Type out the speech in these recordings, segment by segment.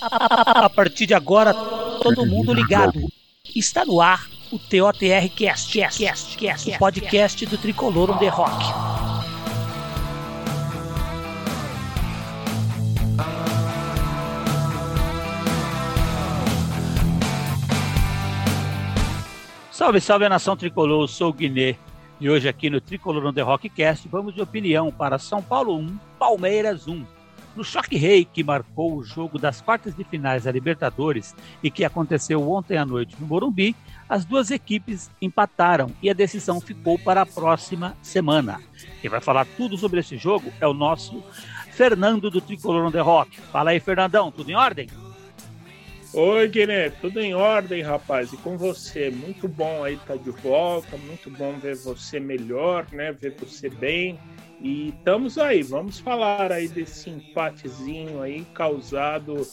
A partir de agora, todo mundo ligado. Está no ar o TOTR Cast, Cast, Cast, Cast, o podcast do Tricolor on the Rock. Salve, salve a nação tricolor, eu sou o Guiné e hoje aqui no Tricolor on the Rockcast vamos de opinião para São Paulo 1, Palmeiras 1. No choque rei que marcou o jogo das quartas de finais da Libertadores e que aconteceu ontem à noite no Morumbi, as duas equipes empataram e a decisão ficou para a próxima semana. Quem vai falar tudo sobre esse jogo é o nosso Fernando do Tricolor on the Rock. Fala aí, Fernandão, tudo em ordem? Oi, Guilherme, tudo em ordem, rapaz? E com você? Muito bom aí estar tá de volta, muito bom ver você melhor, né? Ver você bem. E estamos aí, vamos falar aí desse empatezinho aí causado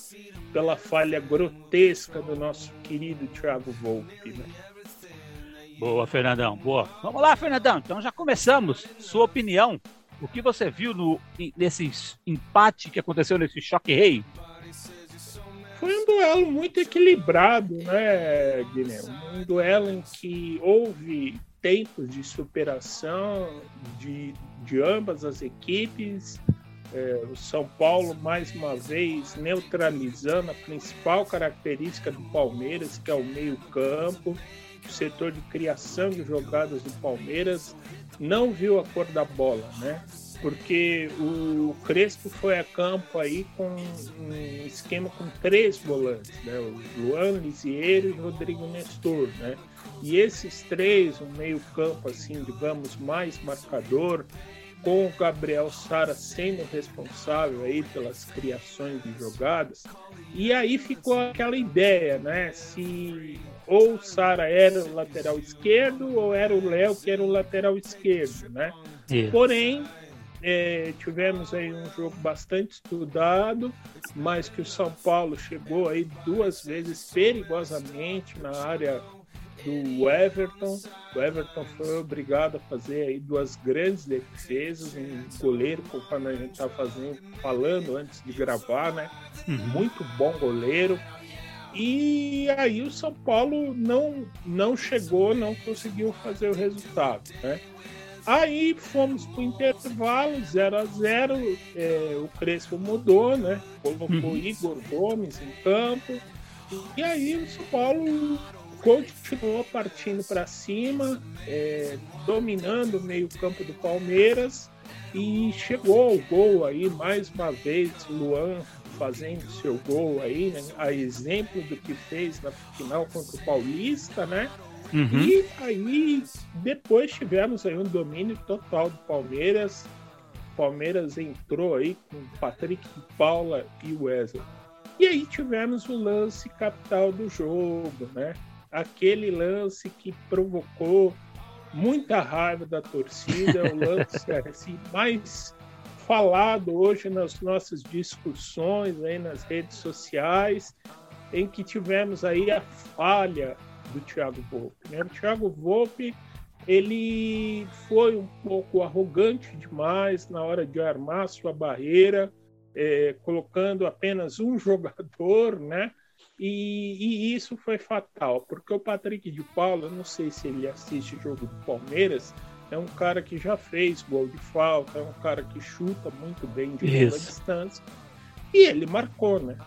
pela falha grotesca do nosso querido Thiago Volpe, né? Boa, Fernandão, boa. Vamos lá, Fernandão, então já começamos. Sua opinião, o que você viu no, nesse empate que aconteceu nesse choque rei? Foi um duelo muito equilibrado, né, Guilherme? Um duelo em que houve tempos de superação de, de ambas as equipes. É, o São Paulo, mais uma vez, neutralizando a principal característica do Palmeiras, que é o meio-campo, o setor de criação de jogadas do Palmeiras, não viu a cor da bola, né? Porque o Crespo foi a campo aí com um esquema com três volantes, né? O Luan, Lisieiro e Rodrigo Nestor, né? E esses três, um meio campo assim, digamos, mais marcador, com o Gabriel Sara sendo responsável aí pelas criações de jogadas. E aí ficou aquela ideia, né? Se ou o Sara era o lateral esquerdo ou era o Léo que era o lateral esquerdo, né? Porém, é, tivemos aí um jogo bastante estudado, mas que o São Paulo chegou aí duas vezes perigosamente na área do Everton. O Everton foi obrigado a fazer aí duas grandes defesas, um goleiro, conforme a gente está fazendo, falando antes de gravar, né? Uhum. Muito bom goleiro. E aí o São Paulo não, não chegou, não conseguiu fazer o resultado, né? Aí fomos para o intervalo, 0 a 0 é, O Crespo mudou, né? Colocou uhum. Igor Gomes em campo. E aí o São Paulo continuou partindo para cima, é, dominando o meio-campo do Palmeiras. E chegou ao gol aí, mais uma vez, Luan fazendo seu gol aí, né? a exemplo do que fez na final contra o Paulista, né? Uhum. E aí, depois tivemos aí um domínio total do Palmeiras. Palmeiras entrou aí com Patrick Paula e Wesley. E aí tivemos o lance capital do jogo, né? Aquele lance que provocou muita raiva da torcida, o lance assim, mais falado hoje nas nossas discussões aí nas redes sociais, em que tivemos aí a falha do Thiago Volpe. Né? O Thiago Volpe ele foi um pouco arrogante demais na hora de armar sua barreira, é, colocando apenas um jogador, né? E, e, isso foi fatal, porque o Patrick de Paula, não sei se ele assiste o jogo do Palmeiras, é um cara que já fez gol de falta, é um cara que chuta muito bem de longa distância. E ele marcou, né?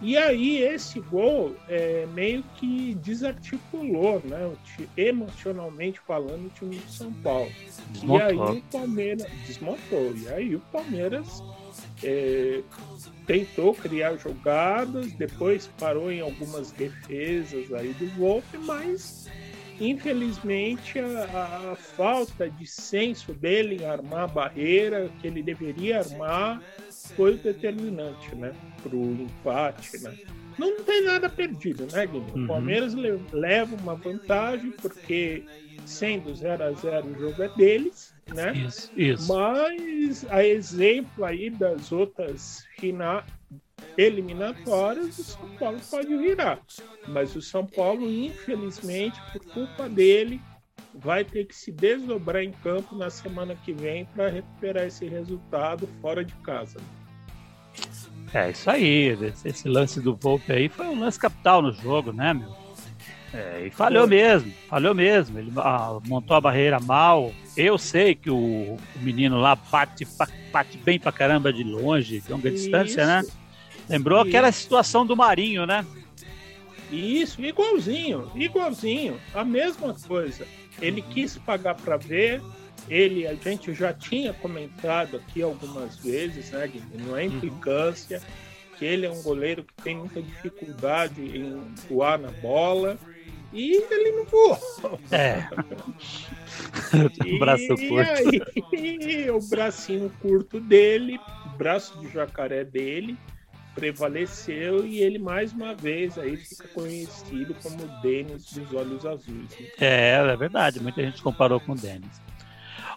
E aí esse gol é, meio que desarticulou, né? Emocionalmente falando, o time de São Paulo. Desmontou. E aí o Palmeiras desmontou. E aí o Palmeiras é, tentou criar jogadas, depois parou em algumas defesas aí do Wolf, mas infelizmente a, a, falta de senso dele em armar a barreira que ele deveria armar foi o determinante, né, para o empate, né. Não tem nada perdido, né, Guilherme? Uhum. O Palmeiras leva uma vantagem porque sendo 0 a 0 o jogo é deles, né? Isso, isso. Mas a exemplo aí das outras final, eliminatórias, o São Paulo pode virar. Mas o São Paulo, infelizmente, por culpa dele, vai ter que se desdobrar em campo na semana que vem para recuperar esse resultado fora de casa. É, isso aí. Esse lance do Volpe aí foi um lance capital no jogo, né, meu? É, e falhou mesmo, falhou mesmo. Ele ah, montou a barreira mal. Eu sei que o, o menino lá bate, bate bem pra caramba de longe, de longa distância, né? Lembrou aquela situação do Marinho, né? Isso, igualzinho, igualzinho, a mesma coisa. Ele quis pagar para ver, ele, a gente já tinha comentado aqui algumas vezes, né, não é uhum. implicância, que ele é um goleiro que tem muita dificuldade em voar na bola, e ele não voou. É. o braço curto. Aí, o bracinho curto dele, o braço de jacaré dele, prevaleceu e ele mais uma vez aí fica conhecido como o Denis dos Olhos Azuis. Né? É, é verdade, muita gente comparou com o Denis.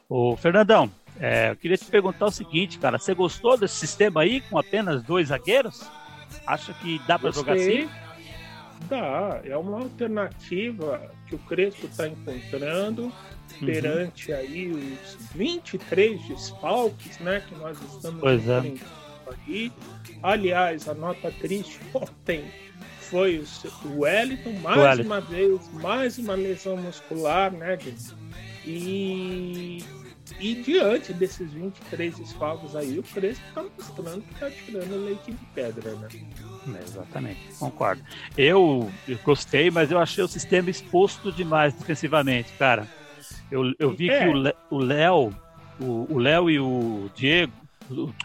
Ô, Fernandão, é, eu queria te perguntar o seguinte, cara, você gostou desse sistema aí com apenas dois zagueiros? Acha que dá para jogar assim? Dá, é uma alternativa que o Crespo está encontrando uhum. perante aí os 23 desfalques, né, que nós estamos pois é. Aí. Aliás, a nota triste ontem foi o Wellington, mais Wellington. uma vez, mais uma lesão muscular, né, e, e diante desses 23 desfalques aí, o Crespo está mostrando que está tirando leite de pedra, né? É, exatamente, concordo. Eu, eu, gostei, mas eu achei o sistema exposto demais defensivamente, cara. Eu, eu vi é. que o Léo, o Léo e o Diego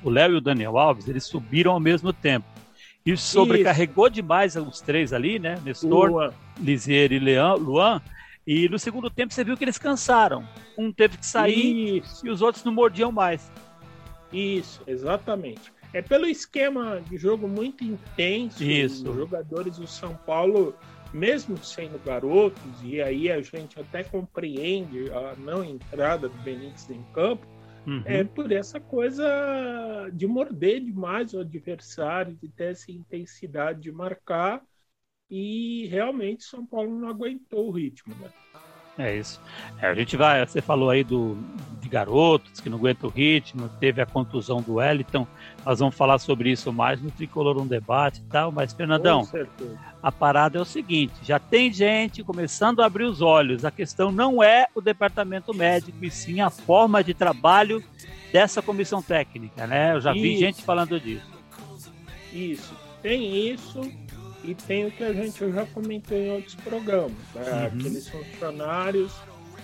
o Léo e o Daniel Alves, eles subiram ao mesmo tempo. Isso sobrecarregou Isso. demais os três ali, né? Nestor, Lisier e Leão, Luan. E no segundo tempo você viu que eles cansaram. Um teve que sair Isso. e os outros não mordiam mais. Isso, exatamente. É pelo esquema de jogo muito intenso. Isso. Os jogadores do São Paulo, mesmo sendo garotos, e aí a gente até compreende a não entrada do Benítez em campo, Uhum. É por essa coisa de morder demais o adversário, de ter essa intensidade de marcar. E realmente São Paulo não aguentou o ritmo, né? É isso. É, a gente vai, você falou aí do, de garotos que não aguentam o ritmo, teve a contusão do Wellington. Nós vamos falar sobre isso mais no Tricolor um debate e tal, mas Fernandão, a parada é o seguinte: já tem gente começando a abrir os olhos. A questão não é o departamento médico, e sim a forma de trabalho dessa comissão técnica, né? Eu já isso. vi gente falando disso. Isso, tem isso e tem o que a gente já comentou em outros programas, né? uhum. aqueles funcionários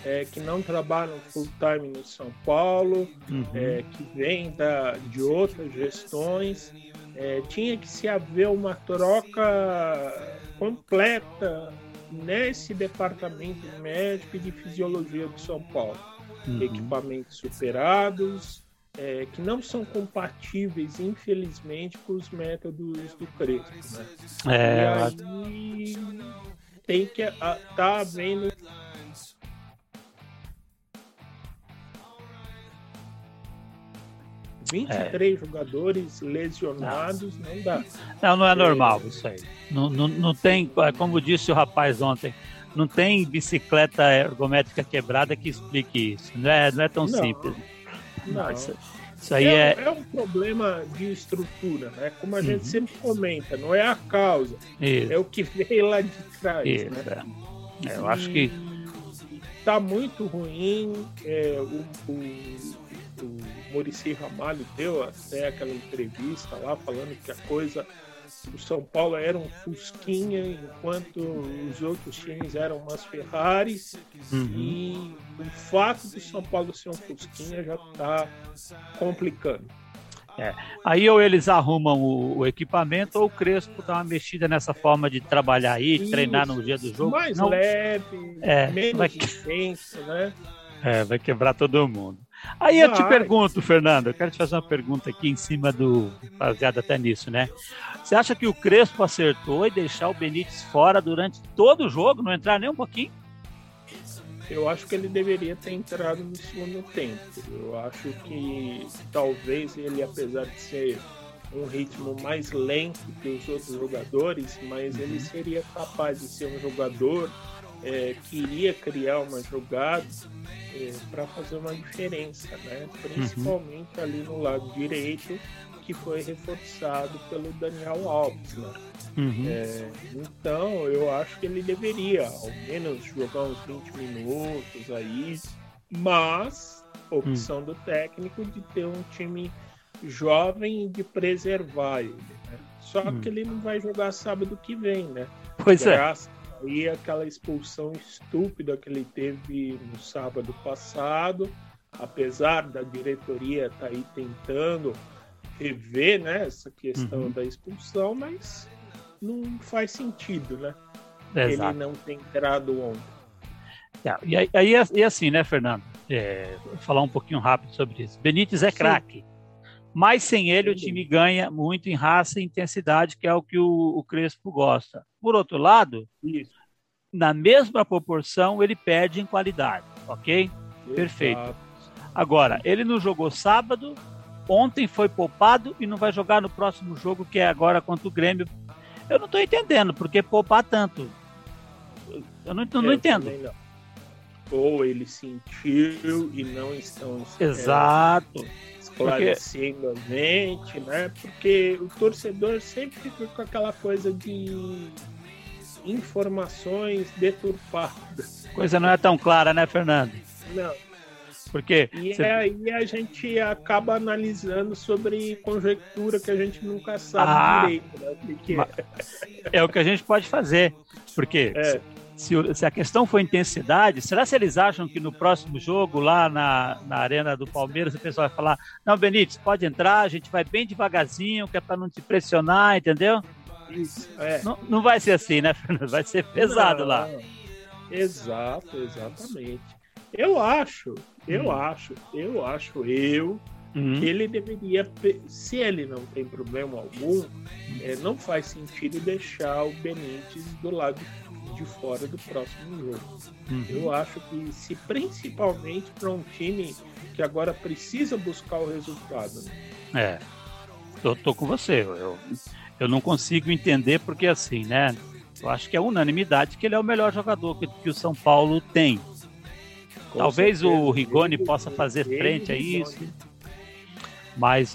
é, que não trabalham full time no São Paulo, uhum. é, que vêm da, de outras gestões. É, tinha que se haver uma troca completa nesse departamento médico e de fisiologia de São Paulo. Uhum. Equipamentos superados, é, que não são compatíveis, infelizmente, com os métodos do Crespo. Né? É, e aí tem que estar tá havendo Vinte e três é. jogadores lesionados, não. não dá. Não, não é normal isso aí. Não, não, não tem, como disse o rapaz ontem, não tem bicicleta ergométrica quebrada que explique isso. Não é, não é tão não. simples. Não. Isso, isso aí é, é... é, um problema de estrutura, né? Como a gente uhum. sempre comenta, não é a causa, isso. é o que veio lá de trás. Isso, né? é. Eu acho que tá muito ruim. É, o, o, o Murici Ramalho deu até aquela entrevista lá falando que a coisa o São Paulo era um Fusquinha, enquanto os outros times eram umas Ferraris. Uhum. E o fato do São Paulo ser um Fusquinha já está complicando. É. Aí ou eles arrumam o, o, equipamento ou o Crespo dá uma mexida nessa forma de trabalhar aí, Isso. treinar no dia do jogo. Mais Não... leve, é, menos vai... intenso, né? É, vai quebrar todo mundo. Aí eu te pergunto, Fernando, eu quero te fazer uma pergunta aqui em cima do. baseado até nisso, né? Você acha que o Crespo acertou e deixar o Benítez fora durante todo o jogo, não entrar nem um pouquinho? Eu acho que ele deveria ter entrado no segundo tempo. Eu acho que talvez ele, apesar de ser um ritmo mais lento que os outros jogadores, mas ele uhum. seria capaz de ser um jogador é, que iria criar uma jogada é, para fazer uma diferença, né? principalmente uhum. ali no lado direito, que foi reforçado pelo Daniel Alves, né? Uhum. É, então, eu acho que ele deveria, ao menos, jogar uns 20 minutos aí, mas opção do técnico de ter um time jovem e de preservar ele. Né? Só Hum. que ele não vai jogar sábado que vem, né? Pois é. Aí aquela expulsão estúpida que ele teve no sábado passado, apesar da diretoria estar aí tentando rever né, essa questão Uhum. da expulsão, mas não faz sentido, né? Exato. Ele não ter entrado ontem. É, E aí, aí é- e assim, né, Fernando? É, vou falar um pouquinho rápido sobre isso. Benítez é Sim. craque. Mas sem ele, o Sem time ganha muito em raça e intensidade, que é o que o, o Crespo gosta. Por outro lado, Isso. na mesma proporção, ele perde em qualidade, ok? Perfeito. Exato. Agora, ele não jogou sábado, ontem foi poupado e não vai jogar no próximo jogo, que é agora contra o Grêmio. Eu não estou entendendo por que poupar tanto. Eu não, eu não Eu entendo. não. Ou ele sentiu e não estão é, Exato. esclarecendo a gente, né? Porque o torcedor sempre fica com aquela coisa de informações deturpadas. Coisa não é tão clara, né, Fernando? Não. Porque E cê- aí a gente acaba analisando sobre conjectura que a gente nunca sabe Ah, direito, né? Porque ma- é o que a gente pode fazer. Porque É. se, se a questão for intensidade, será se eles acham que no próximo jogo, lá na, na Arena do Palmeiras, o pessoal vai falar: Não, Benítez, pode entrar, a gente vai bem devagarzinho, que é para não te pressionar, entendeu? isso, é. Não, não vai ser assim, né, Fernando? Vai ser pesado Não, lá. Exato, exatamente. Eu acho, eu Hum. acho, eu acho, eu Uhum. que ele deveria, se ele não tem problema algum, é, não faz sentido deixar o Benítez do lado de fora do próximo jogo. Uhum. Eu acho que se principalmente para um time que agora precisa buscar o resultado. né? É, tô, tô com você. Eu, eu não consigo entender porque assim, né? Eu acho que é unanimidade que ele é o melhor jogador que, que o São Paulo tem. Com Talvez certeza, o Rigoni ele- possa fazer ele- frente a isso, mas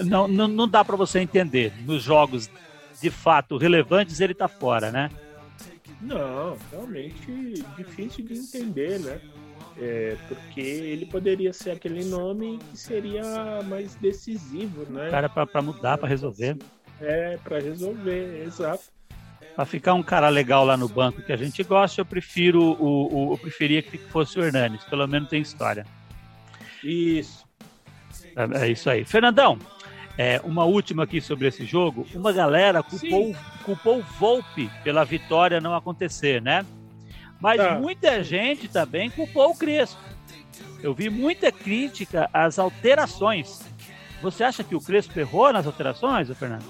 não, não, não dá para você entender. Nos jogos de fato relevantes, ele tá fora, né? Não, realmente difícil de entender, né? É, porque ele poderia ser aquele nome que seria mais decisivo, né? O cara para mudar, para resolver. É, para resolver, exato. Para ficar um cara legal lá no banco que a gente gosta, eu prefiro o, o eu preferia que fosse o Hernanes, pelo menos tem história. Isso. É, é isso aí. Fernandão, é, uma última aqui sobre esse jogo. Uma galera culpou, culpou o Volpe pela vitória não acontecer, né? Mas Tá. muita gente também culpou o Crespo. Eu vi muita crítica às alterações. Você acha que o Crespo errou nas alterações, Fernando?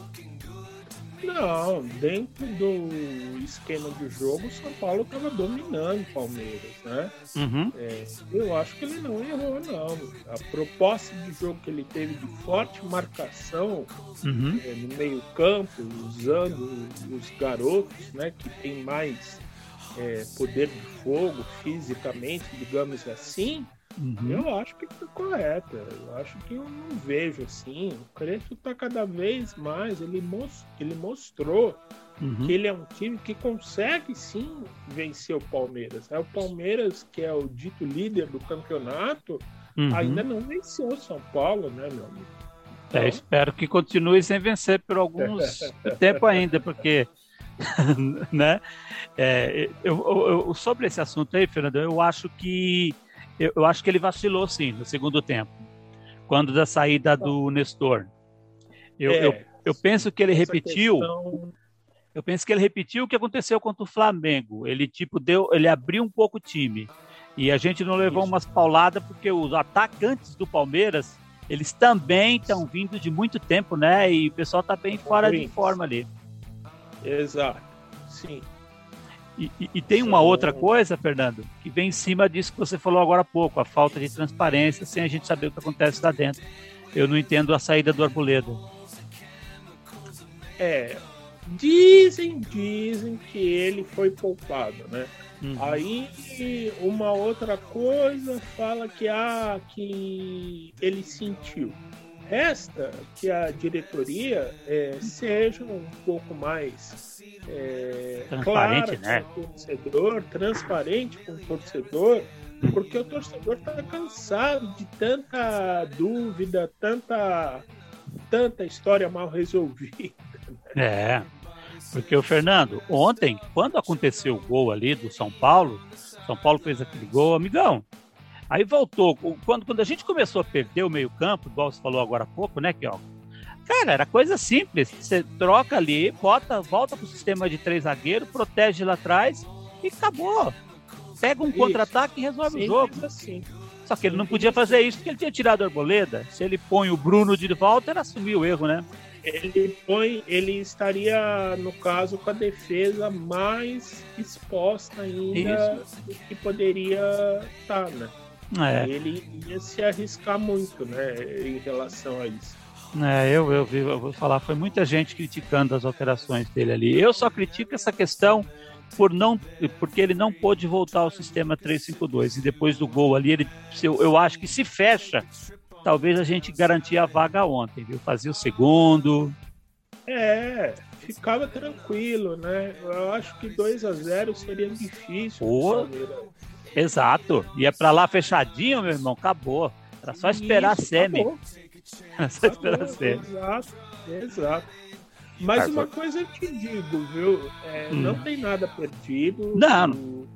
Não, dentro do esquema de jogo, o São Paulo estava dominando o Palmeiras, né? Uhum. É, eu acho que ele não errou, não. A proposta de jogo que ele teve de forte marcação Uhum. é, no meio-campo, usando os garotos, né, que tem mais é, poder de fogo fisicamente, digamos assim, Uhum. eu acho que foi correta. Eu acho que eu não vejo assim. O Crespo está cada vez mais, ele, mos- ele mostrou Uhum. que ele é um time que consegue sim vencer o Palmeiras. É o Palmeiras, que é o dito líder do campeonato, Uhum. ainda não venceu o São Paulo, né, meu amigo? É, espero que continue sem vencer por alguns tempo ainda, porque né? É, eu- eu- sobre esse assunto aí, Fernando, eu acho que eu, eu acho que ele vacilou sim no segundo tempo, quando da saída do Nestor. Eu, É, eu, eu penso que ele repetiu, questão- eu penso que ele repetiu o que aconteceu contra o Flamengo. Ele tipo deu, ele abriu um pouco o time e a gente não levou Isso. umas pauladas porque os atacantes do Palmeiras eles também estão vindo de muito tempo, né? E o pessoal tá bem fora de forma ali. Exato. Sim. E, e- e tem uma outra coisa, Fernando, que vem em cima disso que você falou agora há pouco, a falta de transparência sem a gente saber o que acontece lá dentro. Eu não entendo a saída do Arboleda. É. Dizem, dizem que ele foi poupado, né? Uhum. Aí uma outra coisa fala que ah, que ele sentiu. Resta que a diretoria é, seja um pouco mais é, transparente, clara né? com o torcedor, transparente com o torcedor, porque o torcedor está cansado de tanta dúvida, tanta, tanta história mal resolvida. É, porque o Fernando, ontem, quando aconteceu o gol ali do São Paulo, São Paulo fez aquele gol, amigão. Aí voltou. Quando, quando a gente começou a perder o meio-campo, igual você falou agora há pouco, né, que ó, Cara, era coisa simples. Você troca ali, bota, volta pro sistema de três zagueiros, protege lá atrás e acabou. Pega um contra-ataque e resolve o jogo. Assim. Só que ele não podia fazer isso porque ele tinha tirado a arboleda. Se ele põe o Bruno de volta, ele assumiu o erro, né? ele põe, ele estaria no caso com a defesa mais exposta ainda Isso. do que poderia estar, né? É. Ele ia se arriscar muito, né, em relação a isso. É, eu, eu, vi, eu vou falar, foi muita gente criticando as alterações dele ali. Eu só critico essa questão por não, porque ele não pôde voltar ao sistema 352 e depois do gol ali, ele, eu, eu acho que se fecha talvez a gente garantia a vaga ontem, viu? Fazia o segundo. É, ficava tranquilo, né? Eu acho que 2 a 0 seria difícil. Pô, exato. Ia para lá fechadinho, meu irmão, acabou. Era só esperar Isso, a semi. Era só esperar a semi. Exato, exato. Mas uma coisa eu te digo, viu? É, hum. Não tem nada perdido. Não. O,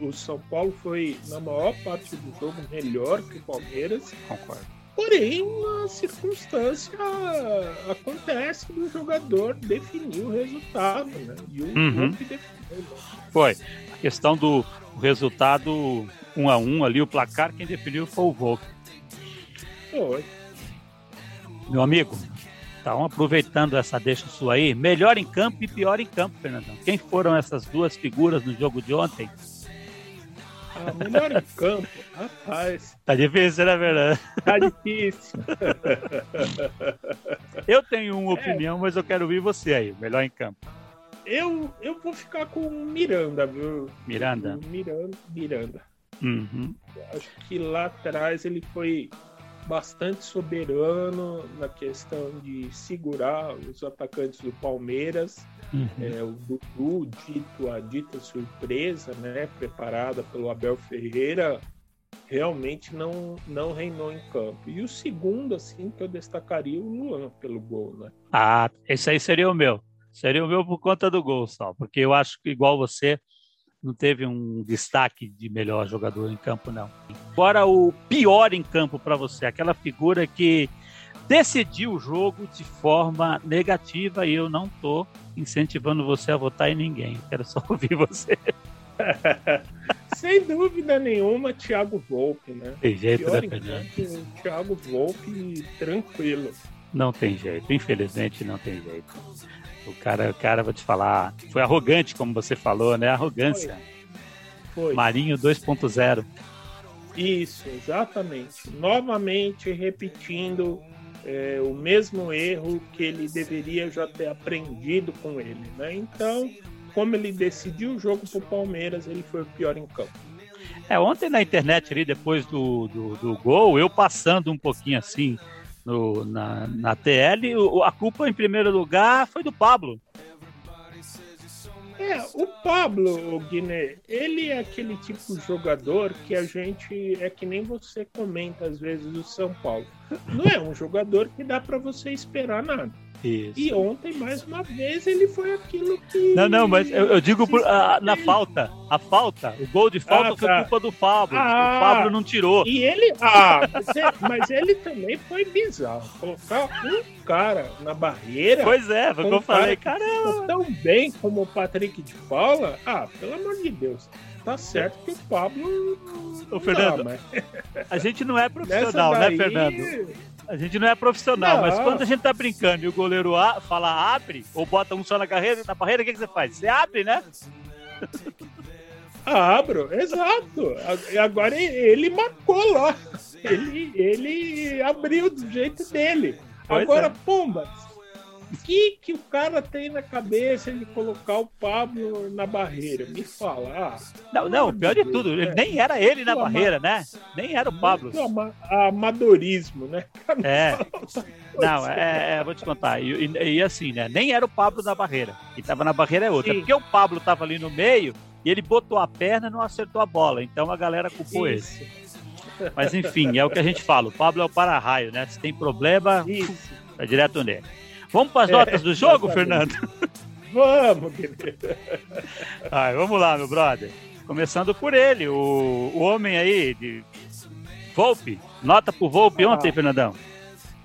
o São Paulo foi, na maior parte do jogo, melhor que o Palmeiras. Concordo. Porém, uma circunstância acontece do jogador definir o resultado, né? E o uhum. definiu. Né? Foi. A questão do resultado um a um ali, o placar, quem definiu foi o Volk. Foi. Meu amigo, então aproveitando essa deixa sua aí, melhor em campo e pior em campo, Fernandão. Quem foram essas duas figuras no jogo de ontem? Ah, melhor em campo, rapaz. Tá difícil, né, verdade? Tá difícil. eu tenho uma é. opinião, mas eu quero ouvir você aí, melhor em campo. Eu, eu vou ficar com Miranda, viu? Miranda? Miranda. Miranda. Uhum. Acho que lá atrás ele foi bastante soberano na questão de segurar os atacantes do Palmeiras. Uhum. É, o Dudu, dito a dita surpresa, né, preparada pelo Abel Ferreira, realmente não, não reinou em campo. E o segundo, assim, que eu destacaria o Luan pelo gol, né? Ah, esse aí seria o meu. Seria o meu por conta do gol só, porque eu acho que igual você, não teve um destaque de melhor jogador em campo, não. Agora, o pior em campo para você, aquela figura que decidiu o jogo de forma negativa e eu não tô incentivando você a votar em ninguém. Quero só ouvir você. Sem dúvida nenhuma, Thiago Volpe, né? Tem jeito, Pior né, Thiago Volpe, tranquilo. Não tem jeito, infelizmente não tem jeito. O cara, o cara, vou te falar, foi arrogante, como você falou, né? Arrogância. Foi. foi. Marinho 2.0. Isso, exatamente. Novamente repetindo é, o mesmo erro que ele deveria já ter aprendido com ele, né? Então, como ele decidiu o jogo pro Palmeiras, ele foi o pior em campo. É, ontem na internet ali, depois do, do, do gol, eu passando um pouquinho assim, no, na, na TL, a culpa em primeiro lugar foi do Pablo. É, o Pablo, o Guiné, ele é aquele tipo de jogador que a gente é que nem você comenta às vezes do São Paulo. Não é um jogador que dá para você esperar nada. Isso. E ontem, mais uma vez, ele foi aquilo que. Não, não, mas eu, eu digo por, a, na falta. A falta, o gol de falta ah, foi tá. culpa do Pablo. Ah, o Pablo não tirou. E ele. Ah, mas, é, mas ele também foi bizarro. Colocar um cara na barreira. Pois é, foi o que eu falei, caramba. Tão bem como o Patrick de Paula. Ah, pelo amor de Deus. Tá certo que o Pablo. Ô, Fernando, dá, mas... a gente não é profissional, né, daí... né, Fernando? A gente não é profissional, não. mas quando a gente tá brincando e o goleiro a, fala abre, ou bota um só na carreira, na barreira, o que, que você faz? Você abre, né? Abro, exato. E agora ele marcou lá. Ele, ele abriu do jeito dele. Pois agora, é. pumba, que, que o cara tem na cabeça de colocar o Pablo na barreira? Me fala. Ah, não, não, pior de tudo, né? nem era ele na barreira, né? Nem era o Pablo. Ama amadorismo, né? É. Não, é, é, vou te contar. E, e, e, assim, né? Nem era o Pablo na barreira. Quem tava na barreira é outra. Sim. Porque o Pablo tava ali no meio e ele botou a perna e não acertou a bola. Então a galera culpou Isso. ele. Mas enfim, é o que a gente fala. O Pablo é o para-raio, né? Se tem problema, Isso. é direto nele. Vamos para as é, notas do jogo, Fernando? Vamos, querido. Ai, vamos lá, meu brother. Começando por ele, o, o homem aí de Volpe. Nota pro Volpe ah, ontem, Fernandão.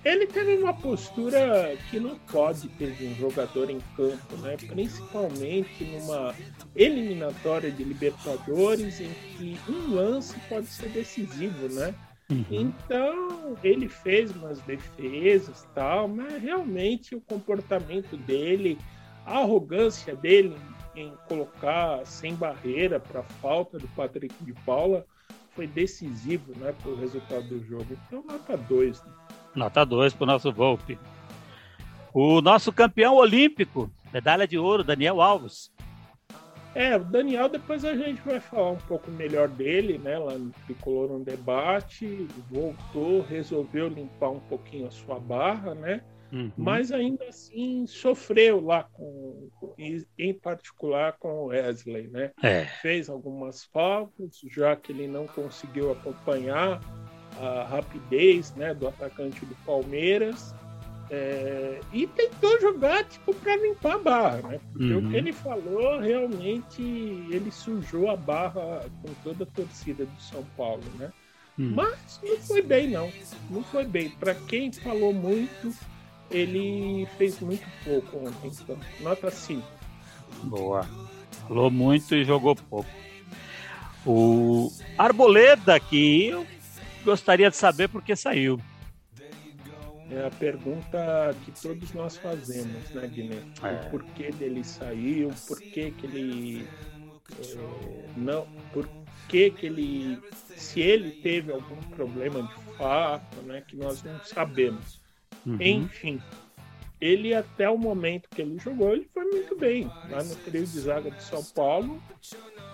Ele teve uma postura que não pode ter de um jogador em campo, né? Principalmente numa eliminatória de Libertadores em que um lance pode ser decisivo, né? Uhum. Então, ele fez umas defesas tal, mas realmente o comportamento dele, a arrogância dele em colocar sem barreira para a falta do Patrick de Paula foi decisivo né, para o resultado do jogo. Então, nota 2. Né? Nota 2 para o nosso Volpe. O nosso campeão olímpico, medalha de ouro, Daniel Alves. É, o Daniel, depois a gente vai falar um pouco melhor dele, né? Lá no Tricolor um debate, voltou, resolveu limpar um pouquinho a sua barra, né? Uhum. Mas ainda assim sofreu lá com, em particular com o Wesley, né? É. Fez algumas faltas, já que ele não conseguiu acompanhar a rapidez, né, do atacante do Palmeiras é, e tentou jogar tipo para limpar a barra, né? Porque uhum. o que ele falou realmente ele sujou a barra com toda a torcida do São Paulo, né? Uhum. Mas não foi bem não, não foi bem. Para quem falou muito, ele fez muito pouco ontem. Então, nota 5. Boa. Falou muito e jogou pouco. O Arboleda que eu gostaria de saber por que saiu. É a pergunta que todos nós fazemos, né, Guilherme? É. O porquê dele saiu, por que que ele é, não, por que que ele, se ele teve algum problema de fato, né, que nós não sabemos. Uhum. Enfim, ele até o momento que ele jogou, ele foi muito bem. Lá no trio de zaga de São Paulo,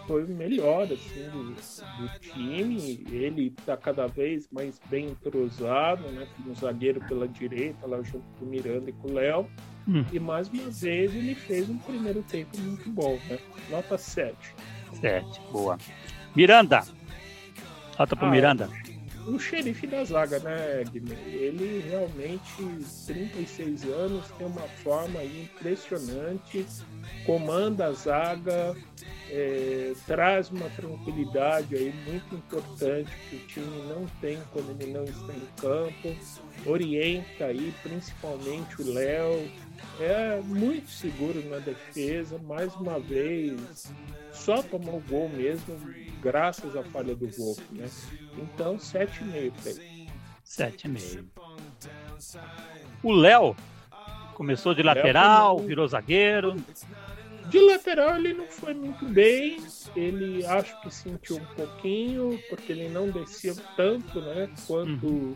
foi o melhor assim, do, do time. Ele está cada vez mais bem entrosado, né? Com um zagueiro pela direita, lá junto com o Miranda e com o Léo. Hum. E mais uma vez ele fez um primeiro tempo muito bom, né? Nota 7. 7, boa. Miranda. Nota pro ah, Miranda o xerife da zaga, né, Guilherme? Ele realmente, 36 anos, tem uma forma impressionante, comanda a zaga, é, traz uma tranquilidade aí muito importante que o time não tem quando ele não está em campo, orienta aí principalmente o Léo, é muito seguro na defesa, mais uma vez, só tomou gol mesmo, graças à falha do Wolf, né? Então, 7,5 para ele. 7,5. O Léo começou de lateral, virou zagueiro. De lateral ele não foi muito bem, ele acho que sentiu um pouquinho, porque ele não descia tanto, né? Quanto uhum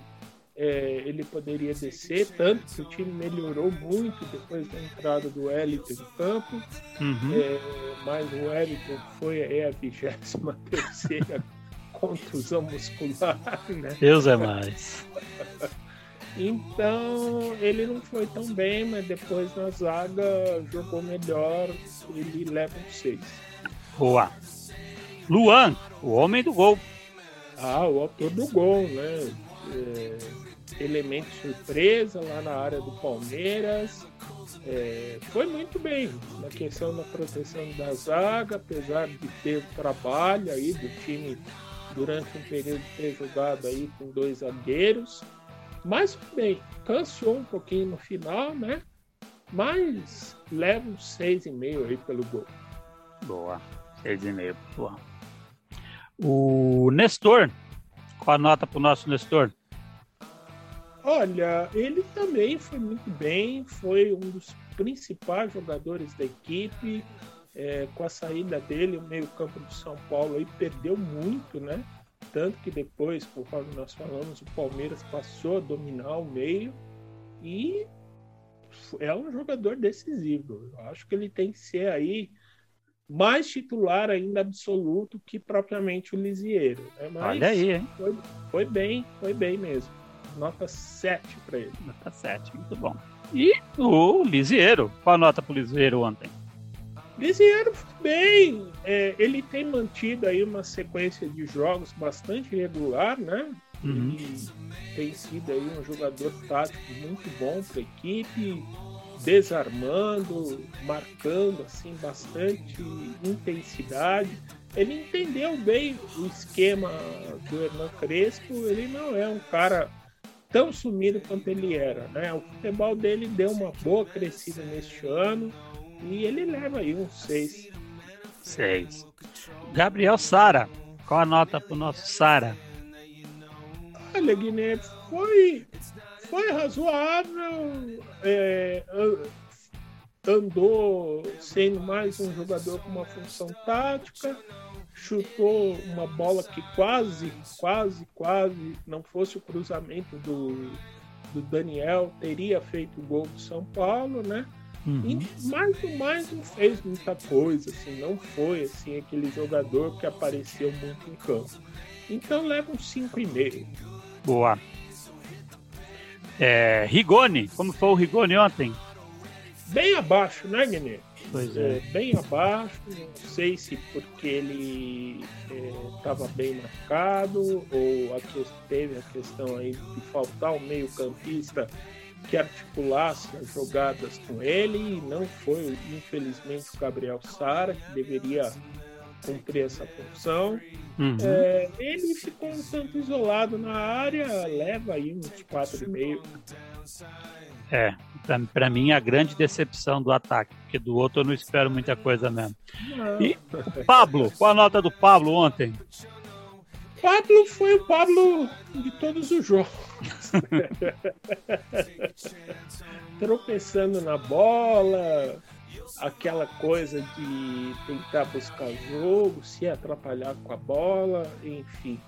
é, ele poderia descer, tanto que o time melhorou muito depois da entrada do Wellington em campo. Uhum. É, mas o Wellington foi é a 23 terceira contusão muscular, né? Deus é mais. Então ele não foi tão bem, mas depois na zaga jogou melhor, ele leva um 6. Boa. Luan, o homem do gol. Ah, o autor do gol, né? É, elemento surpresa lá na área do Palmeiras. É, foi muito bem na questão da proteção da zaga, apesar de ter trabalho aí do time durante um período ter jogado aí com dois zagueiros. Mas bem, cansou um pouquinho no final, né? Mas leva um 6,5 aí pelo gol. Boa, 6,5, boa. O Nestor, qual a nota pro nosso Nestor? Olha, ele também foi muito bem, foi um dos principais jogadores da equipe. É, com a saída dele, o meio-campo do São Paulo aí perdeu muito, né? Tanto que depois, conforme nós falamos, o Palmeiras passou a dominar o meio e é um jogador decisivo. Eu acho que ele tem que ser aí mais titular ainda absoluto que propriamente o Lisieiro. Né? Mas Olha aí, hein? Foi, foi bem, foi bem mesmo. Nota 7 para ele. Nota 7, muito bom. E o Lisieiro, qual a nota para o Lisieiro ontem? Lisieiro bem. É, ele tem mantido aí uma sequência de jogos bastante regular, né? Uhum. Ele tem sido aí um jogador tático muito bom para a equipe, desarmando, marcando assim bastante intensidade. Ele entendeu bem o esquema do Hernan Crespo. Ele não é um cara tão sumido quanto ele era, né? O futebol dele deu uma boa crescida neste ano e ele leva aí uns seis. Seis. Gabriel Sara, qual a nota pro nosso Sara? Olha, Guiné, foi, foi razoável. É, andou sendo mais um jogador com uma função tática, chutou uma bola que quase, quase, quase não fosse o cruzamento do, do Daniel, teria feito o gol do São Paulo, né? Uhum. E mais ou mais não fez muita coisa, assim, não foi assim aquele jogador que apareceu muito em campo. Então leva um 5,5. Boa. É, Rigoni, como foi o Rigoni ontem? Bem abaixo, né, Guilherme? Pois é. é. Bem abaixo, não sei se porque ele estava é, bem marcado ou a que, teve a questão aí de faltar um meio campista que articulasse as jogadas com ele e não foi, infelizmente, o Gabriel Sara, que deveria cumprir essa função. Uhum. É, ele ficou um tanto isolado na área, leva aí uns 4,5. É, para mim a grande decepção do ataque, porque do outro eu não espero muita coisa mesmo. Não. E Pablo, qual a nota do Pablo ontem? Pablo foi o Pablo de todos os jogos. Tropeçando na bola, aquela coisa de tentar buscar jogo, se atrapalhar com a bola, enfim.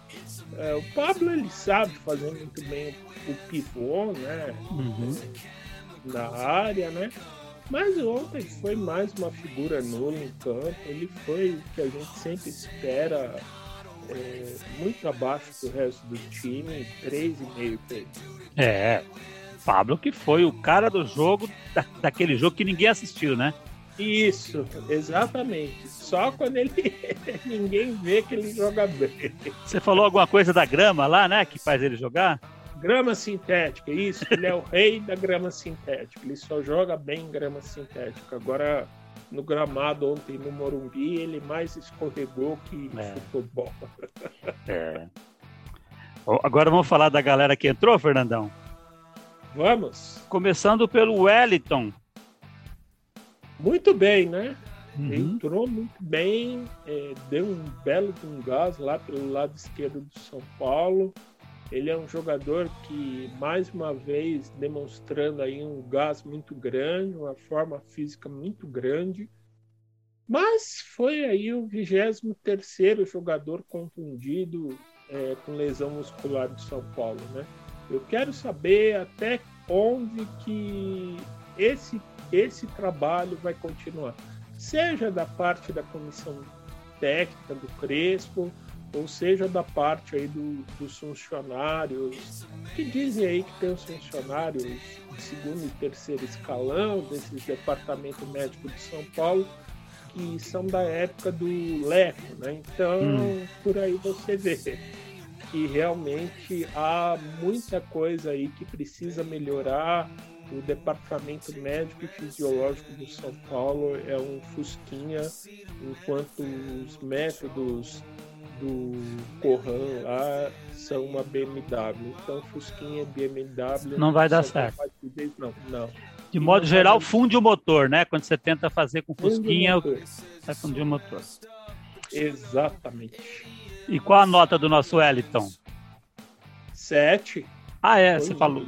É, o Pablo ele sabe fazer muito bem o pivô, né? Uhum. Na área, né? Mas ontem foi mais uma figura nula em campo. Ele foi o que a gente sempre espera é, muito abaixo do resto do time, 3,5 para ele. É, Pablo que foi o cara do jogo, da, daquele jogo que ninguém assistiu, né? Isso, exatamente. Só quando ele ninguém vê que ele joga bem. Você falou alguma coisa da grama lá, né? Que faz ele jogar? Grama sintética, isso. Ele é o rei da grama sintética. Ele só joga bem em grama sintética. Agora, no gramado ontem no Morumbi, ele mais escorregou que é. futebol. É. Agora vamos falar da galera que entrou, Fernandão? Vamos. Começando pelo Wellington. Muito bem, né? Uhum. Entrou muito bem, é, deu um belo um gás lá pelo lado esquerdo do São Paulo. Ele é um jogador que, mais uma vez, demonstrando aí um gás muito grande, uma forma física muito grande. Mas foi aí o 23 jogador contundido é, com lesão muscular do São Paulo, né? Eu quero saber até onde que esse, esse trabalho vai continuar. Seja da parte da comissão técnica do Crespo, ou seja da parte aí do, dos funcionários, que dizem aí que tem os funcionários de segundo e terceiro escalão desses departamento médico de São Paulo, que são da época do Leco, né? Então, hum. por aí você vê que realmente há muita coisa aí que precisa melhorar. O departamento médico e fisiológico do São Paulo é um fusquinha, enquanto os métodos do Corran lá são uma BMW. Então, Fusquinha BMW. Não vai dar certo. Não, não. De modo geral, vai... funde o motor, né? Quando você tenta fazer com Fusquinha, vai fundir o motor. Exatamente. E qual a nota do nosso Wellington? Sete. Ah, é, Foi você falou.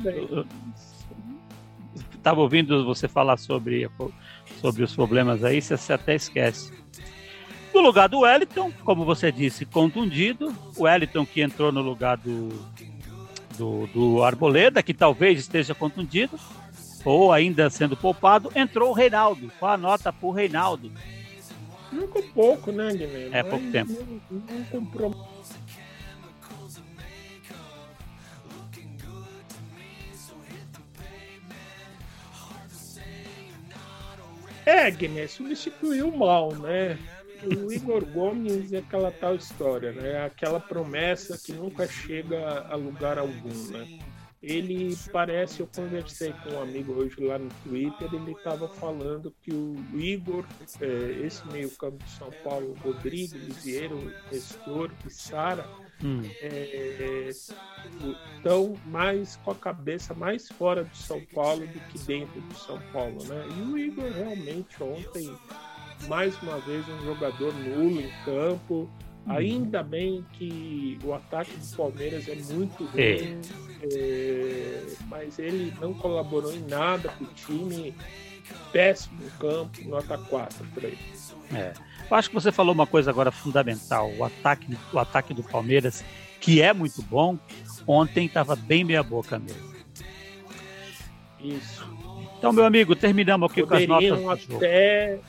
Estava ouvindo você falar sobre, sobre os problemas aí, você até esquece. No lugar do Wellington, como você disse, contundido. O Wellington que entrou no lugar do, do, do Arboleda, que talvez esteja contundido. ou ainda sendo poupado, entrou o Reinaldo. Qual a nota para o Reinaldo? Nunca pouco, né, Guilherme? É pouco tempo. Não, não comprou. É, Guilherme, substituiu mal, né? O Igor Gomes é aquela tal história, né? Aquela promessa que nunca chega a lugar algum, né? Ele parece, eu conversei com um amigo hoje lá no Twitter, ele estava falando que o Igor, é, esse meio campo de São Paulo, Rodrigo, Lisieiro, Nestor e Sara, hum. é, estão mais com a cabeça mais fora de São Paulo do que dentro de São Paulo, né? E o Igor realmente ontem, mais uma vez, um jogador nulo em campo. Ainda bem que o ataque do Palmeiras é muito é. ruim, é, mas ele não colaborou em nada com o time. Péssimo campo, nota 4 para ele. É. Eu acho que você falou uma coisa agora fundamental. O ataque, o ataque do Palmeiras, que é muito bom, ontem estava bem meia boca mesmo. Isso. Então, meu amigo, terminamos aqui Poderiam com as notas. Até,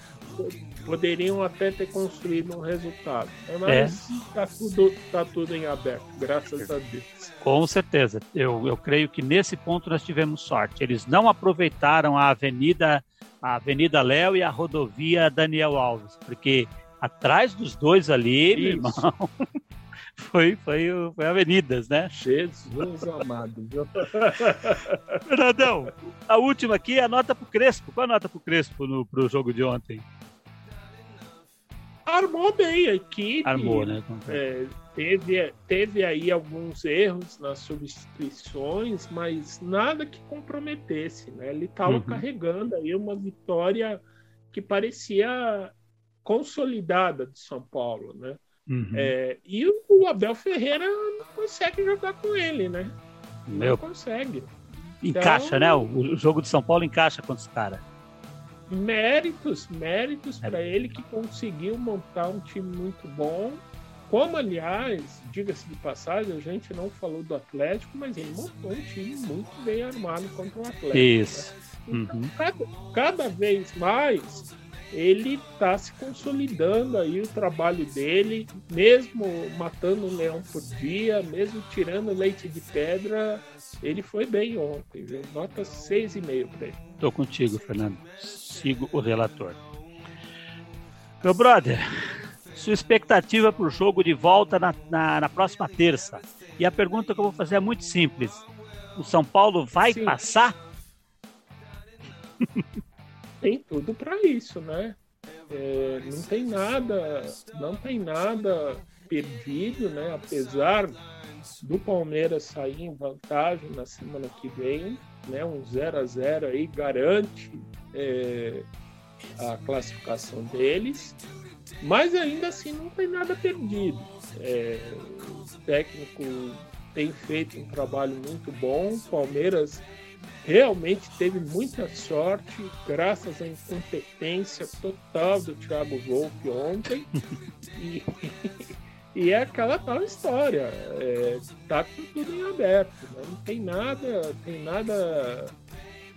poderiam até ter construído um resultado. Mas está é. tudo, tá tudo em aberto, graças a Deus. Com certeza. Eu, eu creio que nesse ponto nós tivemos sorte. Eles não aproveitaram a Avenida a Avenida Léo e a rodovia Daniel Alves, porque atrás dos dois ali, meu irmão, foi, foi, foi avenidas, né? Jesus amado, viu? Fernandão, a última aqui é a nota pro Crespo. Qual a nota pro Crespo no, pro jogo de ontem? Armou bem a equipe. Armou, né? É, teve, teve aí alguns erros nas substituições, mas nada que comprometesse, né? Ele estava uhum. carregando aí uma vitória que parecia consolidada de São Paulo, né? Uhum. É, e o Abel Ferreira não consegue jogar com ele, né? Meu. Não consegue. Encaixa, então, né? O, o jogo de São Paulo encaixa com os caras méritos, méritos é. para ele que conseguiu montar um time muito bom. Como, aliás, diga-se de passagem, a gente não falou do Atlético, mas ele montou um time muito bem armado contra o Atlético. Isso. Né? Então, uhum. cada, cada vez mais ele está se consolidando aí o trabalho dele, mesmo matando um leão por dia, mesmo tirando leite de pedra, ele foi bem ontem, viu? Nota 6,5 para ele. Tô contigo, Fernando. Sigo o relator. Meu brother, sua expectativa para o jogo de volta na, na, na, próxima terça. E a pergunta que eu vou fazer é muito simples. O São Paulo vai Sim. passar? tem tudo para isso, né? É, não tem nada, não tem nada perdido, né? Apesar do Palmeiras sair em vantagem na semana que vem, né? Um 0 a 0 aí garante é, a classificação deles, mas ainda assim não tem nada perdido. É, o técnico tem feito um trabalho muito bom, Palmeiras realmente teve muita sorte, graças à incompetência total do Thiago Volpe ontem. e, e é aquela tal história, é, tá tudo em aberto, né? não tem nada, tem nada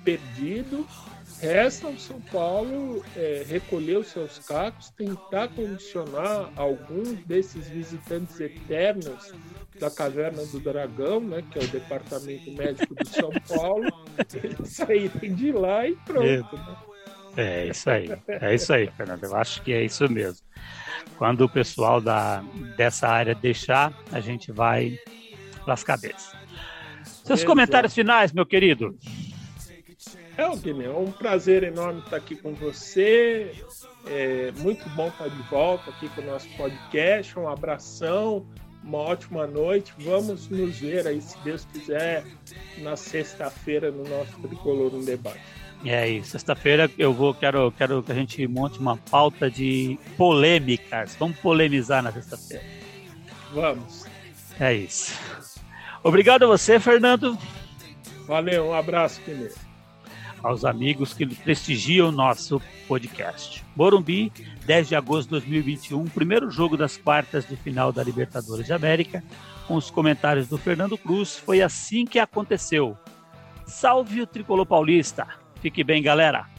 perdido. Resta ao São Paulo é, recolher os seus cacos, tentar condicionar alguns desses visitantes eternos da Caverna do Dragão, né, que é o departamento médico de São Paulo, eles saírem de lá e pronto. Né? É isso aí, é isso aí, Fernando. Eu acho que é isso mesmo. Quando o pessoal da, dessa área deixar, a gente vai para as cabeças. Seus Exato. comentários finais, meu querido. É, Guilherme, é um prazer enorme estar aqui com você. É muito bom estar de volta aqui com o nosso podcast. Um abração uma ótima noite. Vamos nos ver aí, se Deus quiser, na sexta-feira no nosso Tricolor no Debate. É aí, sexta-feira eu vou, quero, quero que a gente monte uma pauta de polêmicas. Vamos polemizar na sexta-feira. Vamos. É isso. Obrigado a você, Fernando. Valeu, um abraço, primeiro aos amigos que prestigiam o nosso podcast. Morumbi, 10 de agosto de 2021, primeiro jogo das quartas de final da Libertadores de América, com os comentários do Fernando Cruz. Foi assim que aconteceu. Salve o tricolor paulista! Fique bem, galera.